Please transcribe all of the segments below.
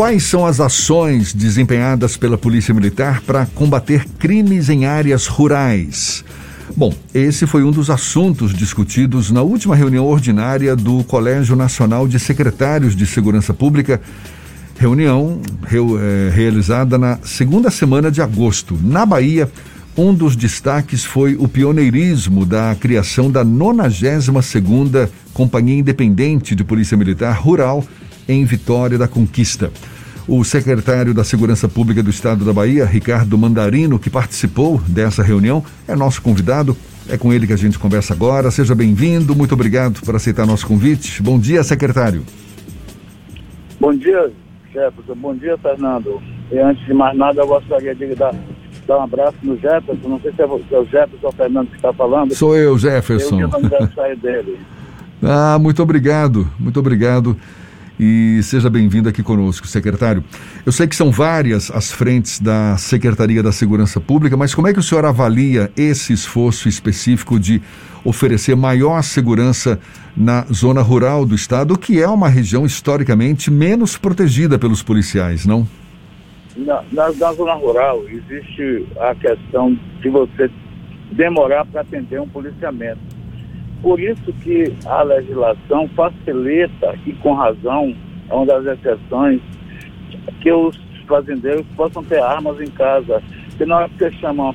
Quais são as ações desempenhadas pela Polícia Militar para combater crimes em áreas rurais? Bom, esse foi um dos assuntos discutidos na última reunião ordinária do Colégio Nacional de Secretários de Segurança Pública, reunião eh, realizada na segunda semana de agosto. Na Bahia, um dos destaques foi o pioneirismo da criação da 92ª Companhia Independente de Polícia Militar Rural em Vitória da Conquista. O secretário da Segurança Pública do Estado da Bahia, Ricardo Mandarino, que participou dessa reunião, é nosso convidado. É com ele que a gente conversa agora. Seja bem-vindo, muito obrigado por aceitar nosso convite. Bom dia, secretário. Bom dia, Jefferson. Bom dia, Fernando. E antes de mais nada, eu gostaria de dar, dar um abraço no Jefferson. Não sei se é, o Jefferson ou o Fernando que está falando. Sou eu, Jefferson. Eu que aniversário dele. ah, muito obrigado, muito obrigado e seja bem-vindo aqui conosco, secretário. Eu sei que são várias as frentes da Secretaria da Segurança Pública, mas como é que o senhor avalia esse esforço específico de oferecer maior segurança na zona rural do estado, que é uma região historicamente menos protegida pelos policiais, não? Na, na, na zona rural existe a questão de você demorar para atender um policiamento por isso que a legislação facilita, e com razão, é uma das exceções, que os fazendeiros possam ter armas em casa. Porque na hora que você chama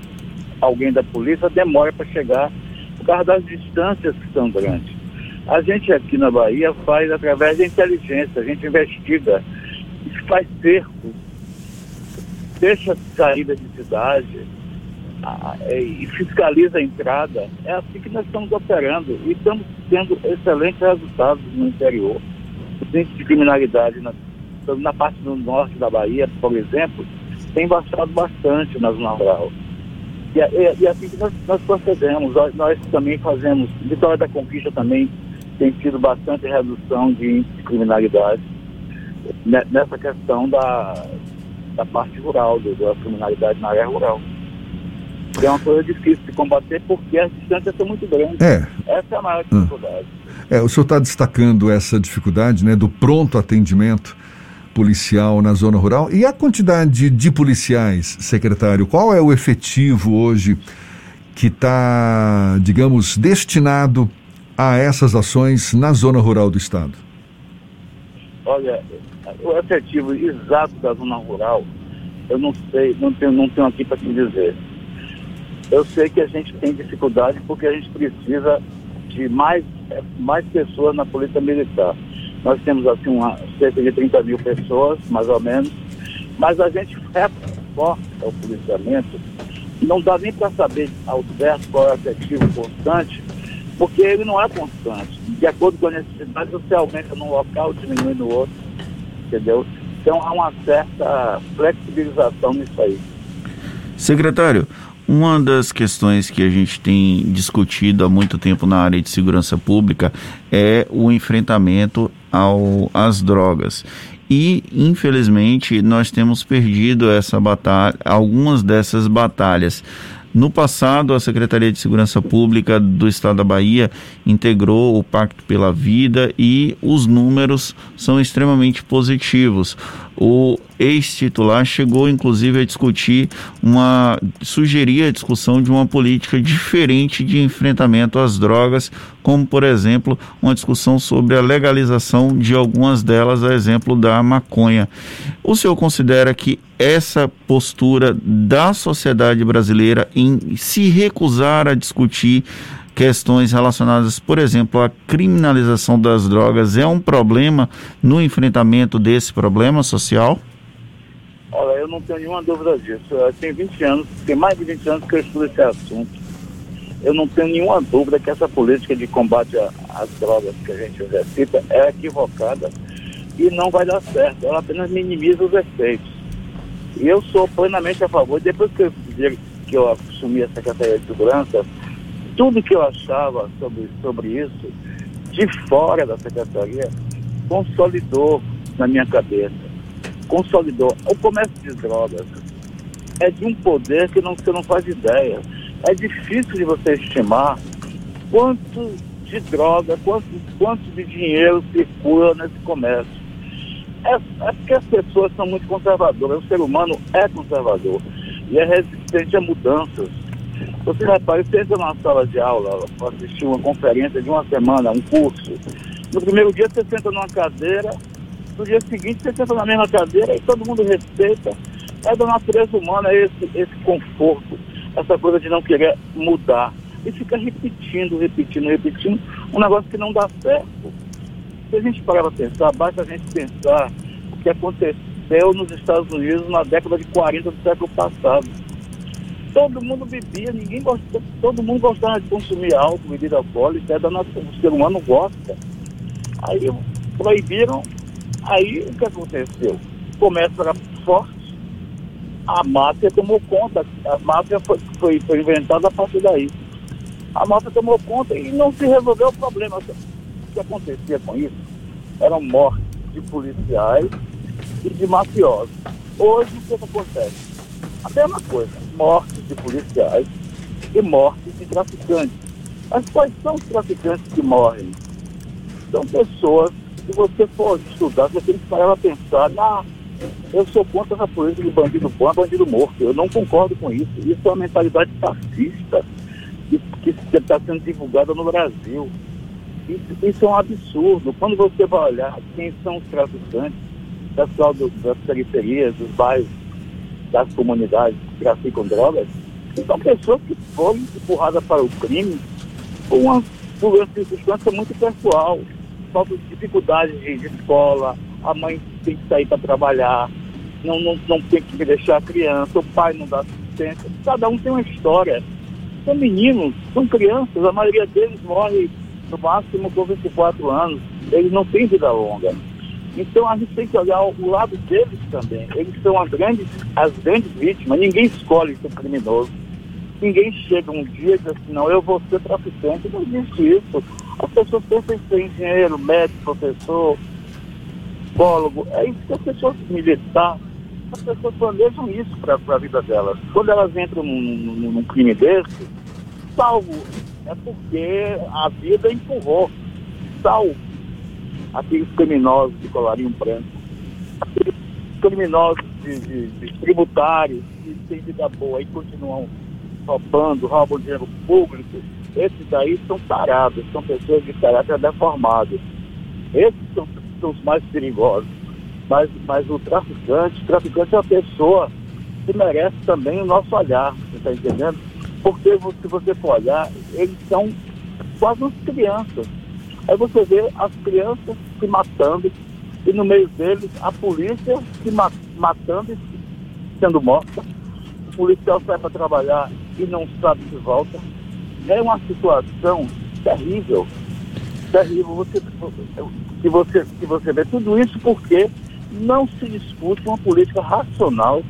alguém da polícia, demora para chegar por causa das distâncias que são grandes. A gente aqui na Bahia faz através da inteligência, a gente investiga, faz cercos, deixa saída de cidade, é, e fiscaliza a entrada. É assim que nós estamos operando e estamos tendo excelentes resultados no interior. O índice de criminalidade na, na parte do norte da Bahia, por exemplo, tem baixado bastante na zona rural. E, e, e assim que nós, nós procedemos. Nós, nós, também fazemos, Vitória da Conquista também tem tido bastante redução de índice de criminalidade nessa questão da, da parte rural, da criminalidade na área rural é uma coisa difícil de combater porque as distâncias são muito grandes. É. Essa é a maior ah. dificuldade. É, o senhor está destacando essa dificuldade né, do pronto atendimento policial na zona rural. E a quantidade de policiais, secretário, qual é o efetivo hoje que está, digamos, destinado a essas ações na zona rural do Estado? Olha, o efetivo exato da zona rural, eu não sei, não tenho, não tenho aqui para te dizer eu sei que a gente tem dificuldade porque a gente precisa de mais, mais pessoas na Polícia Militar. Nós temos assim uma, cerca de 30 mil pessoas, mais ou menos, mas a gente reforça o policiamento. Não dá nem para saber ao certo qual é o efetivo constante, porque ele não é constante. De acordo com a necessidade, você aumenta num local, diminui no outro, entendeu? Então há uma certa flexibilização nisso aí. Secretário, uma das questões que a gente tem discutido há muito tempo na área de segurança pública é o enfrentamento ao, às drogas. E, infelizmente, nós temos perdido essa batalha, algumas dessas batalhas. No passado, a Secretaria de Segurança Pública do Estado da Bahia integrou o Pacto pela Vida e os números são extremamente positivos. O ex-titular chegou inclusive a discutir uma sugerir a discussão de uma política diferente de enfrentamento às drogas, como por exemplo, uma discussão sobre a legalização de algumas delas, a exemplo da maconha. O senhor considera que essa postura da sociedade brasileira em se recusar a discutir questões relacionadas, por exemplo, à criminalização das drogas é um problema no enfrentamento desse problema social? Olha, eu não tenho nenhuma dúvida disso. Tenho 20 anos, tem mais de 20 anos que eu estudo esse assunto. Eu não tenho nenhuma dúvida que essa política de combate às drogas que a gente exercita é equivocada e não vai dar certo. Ela apenas minimiza os efeitos. E eu sou plenamente a favor. Depois que eu, que eu assumi a Secretaria de Segurança, tudo que eu achava sobre, sobre isso, de fora da secretaria, consolidou na minha cabeça. Consolidou. O comércio de drogas é de um poder que não, você não faz ideia. É difícil de você estimar quanto de droga, quanto, quanto de dinheiro circula nesse comércio. É, é porque as pessoas são muito conservadoras, o ser humano é conservador e é resistente a mudanças. Você repara, você entra numa sala de aula assistir uma conferência de uma semana, um curso. No primeiro dia você senta numa cadeira, no dia seguinte você senta na mesma cadeira e todo mundo respeita. É da natureza humana esse, esse conforto, essa coisa de não querer mudar. E fica repetindo, repetindo, repetindo, um negócio que não dá certo. Se a gente parar para pensar, basta a gente pensar o que aconteceu nos Estados Unidos na década de 40 do século passado. Todo mundo bebia, ninguém gostava, todo mundo gostava de consumir álcool, bebida alcoólica, é da nossa, o ser humano gosta. Aí proibiram, aí o que aconteceu? Comércio era forte, a máfia tomou conta, a máfia foi, foi, foi inventada a partir daí. A máfia tomou conta e não se resolveu o problema. O que acontecia com isso eram mortes de policiais e de mafiosos. Hoje o que, que acontece? A mesma coisa, mortes de policiais e mortes de traficantes. Mas quais são os traficantes que morrem? São pessoas que você for estudar, você tem que parar a pensar, ah, eu sou contra essa política de bandido bom é bandido morto. Eu não concordo com isso. Isso é uma mentalidade fascista que está sendo divulgada no Brasil. Isso, isso, é um absurdo. Quando você vai olhar quem são os traficantes, pessoal do, das periferias, dos bairros, das comunidades que traficam drogas, são pessoas que foram empurradas para o crime por uma, por uma circunstância muito pessoal. Falta de dificuldade de, de escola, a mãe tem que sair para trabalhar, não, não, não tem que deixar a criança, o pai não dá assistência. Cada um tem uma história. São meninos, são crianças, a maioria deles morre no máximo com 24 anos. Eles não têm vida longa. Então a gente tem que olhar o lado deles também. Eles são as grandes, as grandes vítimas. Ninguém escolhe ser criminoso. Ninguém chega um dia e diz assim, não, eu vou ser traficante. Não existe isso. As pessoas pensam em ser engenheiro, médico, professor, psicólogo. É isso que as pessoas militar, as pessoas planejam isso para a vida delas. Quando elas entram num, num, num crime desse, salvo é porque a vida empurrou. Salvo aqueles criminosos de colarinho branco, aqueles criminosos de, de, de tributários que têm vida boa e continuam roubando, roubam dinheiro público, esses aí são tarados, são pessoas de caráter deformado. Esses são, são os mais perigosos. Mas, mas o traficante, o traficante é uma pessoa que merece também o nosso olhar, você está entendendo? Porque se você for olhar, eles são quase umas crianças. Aí você vê as crianças se matando e no meio deles a polícia se matando e sendo morta. O policial sai para trabalhar e não sabe se volta. É uma situação terrível. Terrível. Você, que, você, que você vê tudo isso porque não se discute uma política racional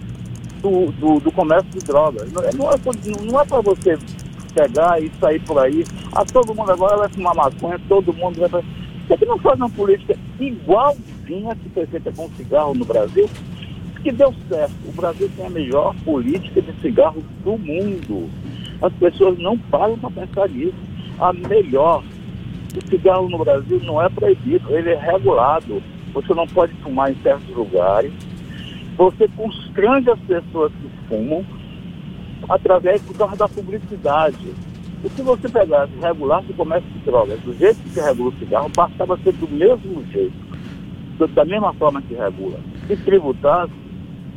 do, do, do comércio de drogas. Não é, não é, não é para você pegar e sair por aí. Ah, todo mundo agora vai fumar maconha, todo mundo vai. Por que não faz uma política igualzinha que foi feita com cigarro no Brasil? Que deu certo. O Brasil tem a melhor política de cigarro do mundo. As pessoas não param para pensar nisso. A melhor. O cigarro no Brasil não é proibido, ele é regulado. Você não pode fumar em certos lugares. Você constrange as pessoas que fumam através do carro da publicidade. E se você pegasse regulasse o comércio de drogas do jeito que regula o cigarro, bastava ser do mesmo jeito, da mesma forma que regula. Se tributasse,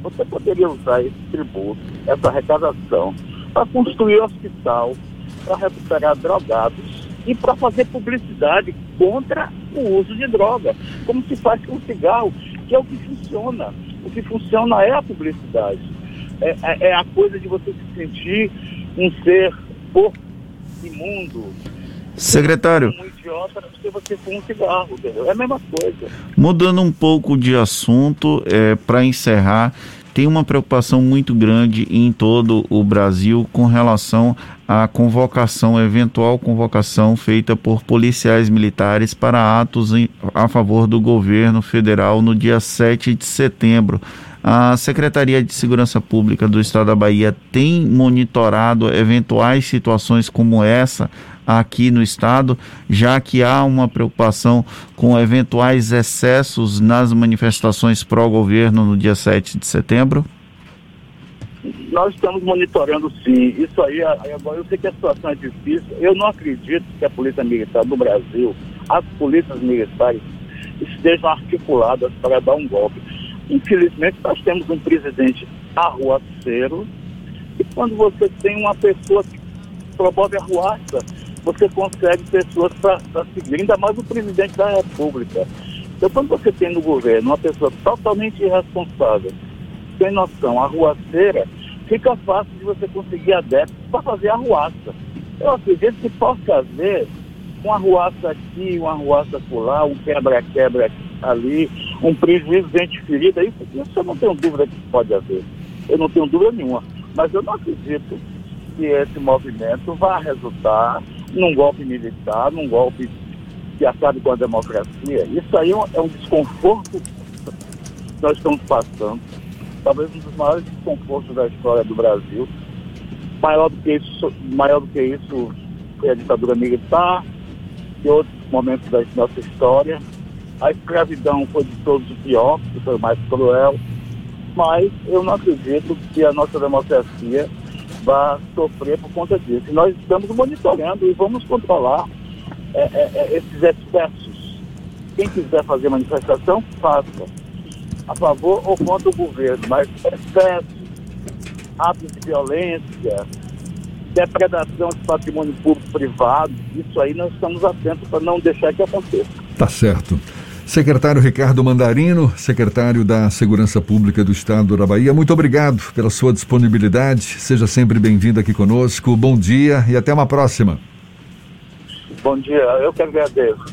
você poderia usar esse tributo, essa arrecadação, para construir hospital, para recuperar drogados e para fazer publicidade contra o uso de droga, como se faz com o cigarro, que é o que funciona. O que funciona é a publicidade é, é, é a coisa de você se sentir um ser porco, imundo. Secretário. Um idiota porque você fuma um cigarro, entendeu? É a mesma coisa. Mudando um pouco de assunto, é, para encerrar, tem uma preocupação muito grande em todo o Brasil com relação à convocação, eventual convocação feita por policiais militares para atos em, a favor do governo federal no dia 7 de setembro. A Secretaria de Segurança Pública do Estado da Bahia tem monitorado eventuais situações como essa aqui no estado, já que há uma preocupação com eventuais excessos nas manifestações pró-governo no dia 7 de setembro? Nós estamos monitorando sim. Isso aí, agora eu sei que a situação é difícil. Eu não acredito que a Polícia Militar do Brasil, as polícias militares, estejam articuladas para dar um golpe. Infelizmente, nós temos um presidente arruaceiro, e quando você tem uma pessoa que promove arruaça, você consegue pessoas para seguir, ainda mais o presidente da República. Então, quando você tem no governo uma pessoa totalmente irresponsável, sem noção, arruaceira, fica fácil de você conseguir adeptos para fazer arruaça. Eu acredito que possa haver uma arruaça aqui, uma arruaça lá, um quebra-quebra ali, um prejuízo de gente ferida, isso, isso eu não tenho dúvida que pode haver. Eu não tenho dúvida nenhuma. Mas eu não acredito que esse movimento vá resultar num golpe militar, num golpe que acabe com a democracia. Isso aí é um é desconforto que nós estamos passando. Talvez um dos maiores desconfortos da história do Brasil. Maior do que isso, maior do que isso foi a ditadura militar e outros momentos da nossa história. A escravidão foi de todos o pior, foi o mais cruel. Mas eu não acredito que a nossa democracia vá sofrer por conta disso. E nós estamos monitorando e vamos controlar é, é, é, esses excessos. Quem quiser fazer manifestação, faça. A favor ou contra o governo, mas excessos, atos de violência, depredação de patrimônio público privado, isso aí nós estamos atentos para não deixar que aconteça. Tá certo. Secretário Ricardo Mandarino, secretário da Segurança Pública do Estado da Bahia, muito obrigado pela sua disponibilidade. Seja sempre bem-vindo aqui conosco. Bom dia e até uma próxima. Bom dia, eu que agradeço.